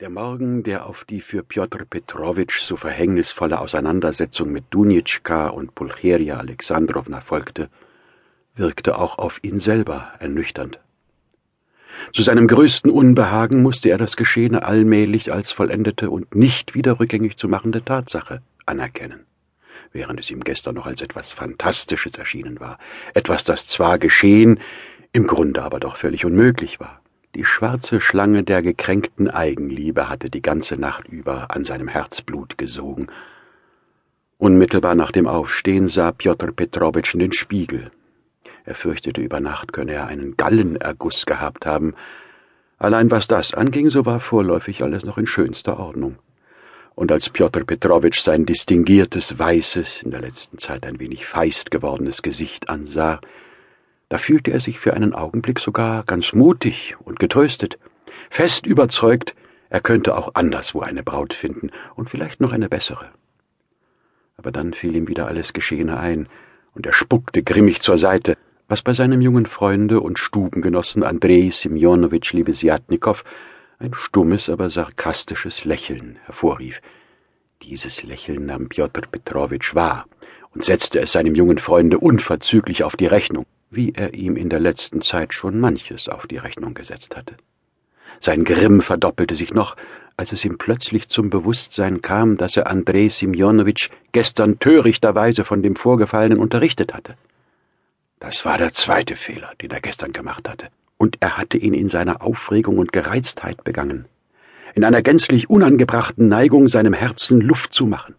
Der Morgen, der auf die für Pjotr Petrowitsch so verhängnisvolle Auseinandersetzung mit Dunitschka und Pulcheria Alexandrowna folgte, wirkte auch auf ihn selber ernüchternd. Zu seinem größten Unbehagen musste er das Geschehene allmählich als vollendete und nicht wieder rückgängig zu machende Tatsache anerkennen, während es ihm gestern noch als etwas Fantastisches erschienen war, etwas, das zwar geschehen, im Grunde aber doch völlig unmöglich war. Die schwarze Schlange der gekränkten Eigenliebe hatte die ganze Nacht über an seinem Herzblut gesogen. Unmittelbar nach dem Aufstehen sah Pjotr Petrowitsch in den Spiegel. Er fürchtete, über Nacht könne er einen Gallenerguss gehabt haben. Allein was das anging, so war vorläufig alles noch in schönster Ordnung. Und als Pjotr Petrowitsch sein distinguiertes, weißes, in der letzten Zeit ein wenig feist gewordenes Gesicht ansah, da fühlte er sich für einen Augenblick sogar ganz mutig und getröstet, fest überzeugt, er könnte auch anderswo eine Braut finden und vielleicht noch eine bessere. Aber dann fiel ihm wieder alles Geschehene ein, und er spuckte grimmig zur Seite, was bei seinem jungen Freunde und Stubengenossen Andrei Semjonowitsch Libesjatnikow ein stummes, aber sarkastisches Lächeln hervorrief. Dieses Lächeln nahm Pjotr Petrowitsch wahr und setzte es seinem jungen Freunde unverzüglich auf die Rechnung wie er ihm in der letzten Zeit schon manches auf die Rechnung gesetzt hatte. Sein Grimm verdoppelte sich noch, als es ihm plötzlich zum Bewusstsein kam, dass er Andrei Simjonowitsch gestern törichterweise von dem Vorgefallenen unterrichtet hatte. Das war der zweite Fehler, den er gestern gemacht hatte, und er hatte ihn in seiner Aufregung und Gereiztheit begangen, in einer gänzlich unangebrachten Neigung seinem Herzen Luft zu machen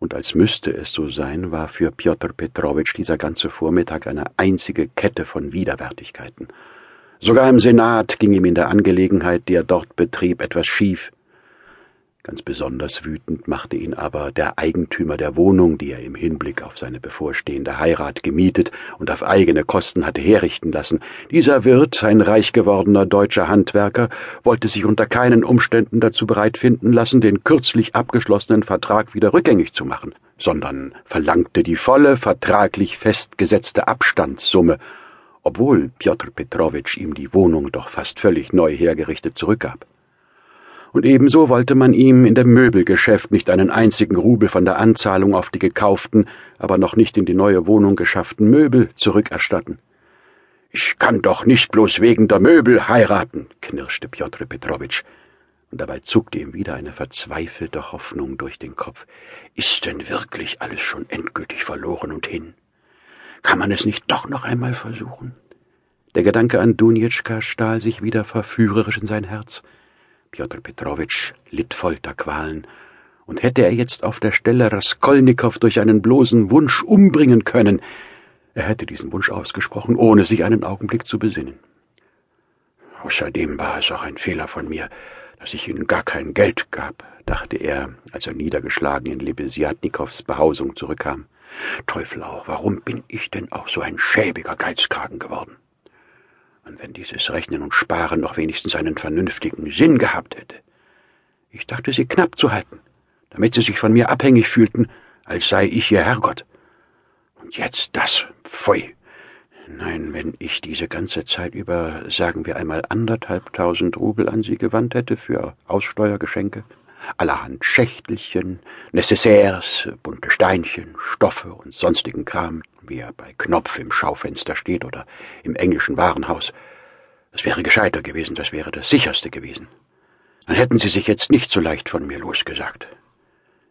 und als müsste es so sein, war für Pjotr Petrowitsch dieser ganze Vormittag eine einzige Kette von Widerwärtigkeiten. Sogar im Senat ging ihm in der Angelegenheit, die er dort betrieb, etwas schief. Ganz besonders wütend machte ihn aber der Eigentümer der Wohnung, die er im Hinblick auf seine bevorstehende Heirat gemietet und auf eigene Kosten hatte herrichten lassen. Dieser Wirt, ein reich gewordener deutscher Handwerker, wollte sich unter keinen Umständen dazu bereit finden lassen, den kürzlich abgeschlossenen Vertrag wieder rückgängig zu machen, sondern verlangte die volle, vertraglich festgesetzte Abstandssumme, obwohl Pjotr Petrowitsch ihm die Wohnung doch fast völlig neu hergerichtet zurückgab und ebenso wollte man ihm in dem Möbelgeschäft nicht einen einzigen Rubel von der Anzahlung auf die gekauften, aber noch nicht in die neue Wohnung geschafften Möbel zurückerstatten. Ich kann doch nicht bloß wegen der Möbel heiraten, knirschte Pjotr Petrowitsch, und dabei zuckte ihm wieder eine verzweifelte Hoffnung durch den Kopf. Ist denn wirklich alles schon endgültig verloren und hin? Kann man es nicht doch noch einmal versuchen? Der Gedanke an Dunjetschka stahl sich wieder verführerisch in sein Herz. Pjotr Petrowitsch litt Folterqualen, und hätte er jetzt auf der Stelle Raskolnikow durch einen bloßen Wunsch umbringen können, er hätte diesen Wunsch ausgesprochen, ohne sich einen Augenblick zu besinnen. Außerdem war es auch ein Fehler von mir, dass ich ihnen gar kein Geld gab, dachte er, als er niedergeschlagen in Lebesiatnikows Behausung zurückkam. Teufel auch, warum bin ich denn auch so ein schäbiger Geizkragen geworden? Wenn dieses Rechnen und Sparen noch wenigstens einen vernünftigen Sinn gehabt hätte. Ich dachte, sie knapp zu halten, damit sie sich von mir abhängig fühlten, als sei ich ihr Herrgott. Und jetzt das, pfui. Nein, wenn ich diese ganze Zeit über, sagen wir einmal, anderthalbtausend Rubel an sie gewandt hätte für Aussteuergeschenke, allerhand Schächtelchen, Necessaires, bunte Steinchen, Stoffe und sonstigen Kram, wie er bei Knopf im Schaufenster steht oder im englischen Warenhaus. Das wäre gescheiter gewesen, das wäre das sicherste gewesen. Dann hätten sie sich jetzt nicht so leicht von mir losgesagt.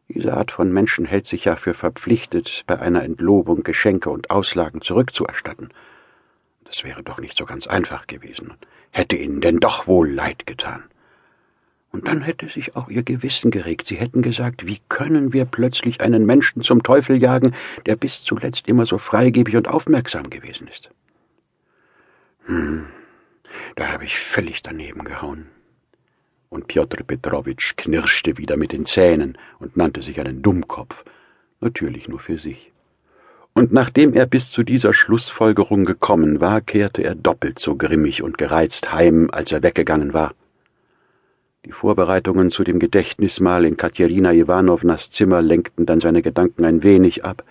Diese Art von Menschen hält sich ja für verpflichtet, bei einer Entlobung Geschenke und Auslagen zurückzuerstatten. Das wäre doch nicht so ganz einfach gewesen, hätte ihnen denn doch wohl leid getan. Und dann hätte sich auch ihr Gewissen geregt. Sie hätten gesagt, wie können wir plötzlich einen Menschen zum Teufel jagen, der bis zuletzt immer so freigebig und aufmerksam gewesen ist. Hm, da habe ich völlig daneben gehauen. Und Pjotr Petrowitsch knirschte wieder mit den Zähnen und nannte sich einen Dummkopf, natürlich nur für sich. Und nachdem er bis zu dieser Schlussfolgerung gekommen war, kehrte er doppelt so grimmig und gereizt heim, als er weggegangen war. Die Vorbereitungen zu dem Gedächtnismahl in Katjerina Iwanownas Zimmer lenkten dann seine Gedanken ein wenig ab.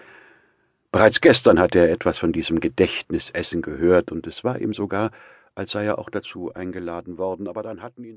Bereits gestern hatte er etwas von diesem Gedächtnisessen gehört, und es war ihm sogar, als sei er auch dazu eingeladen worden, aber dann hatten ihn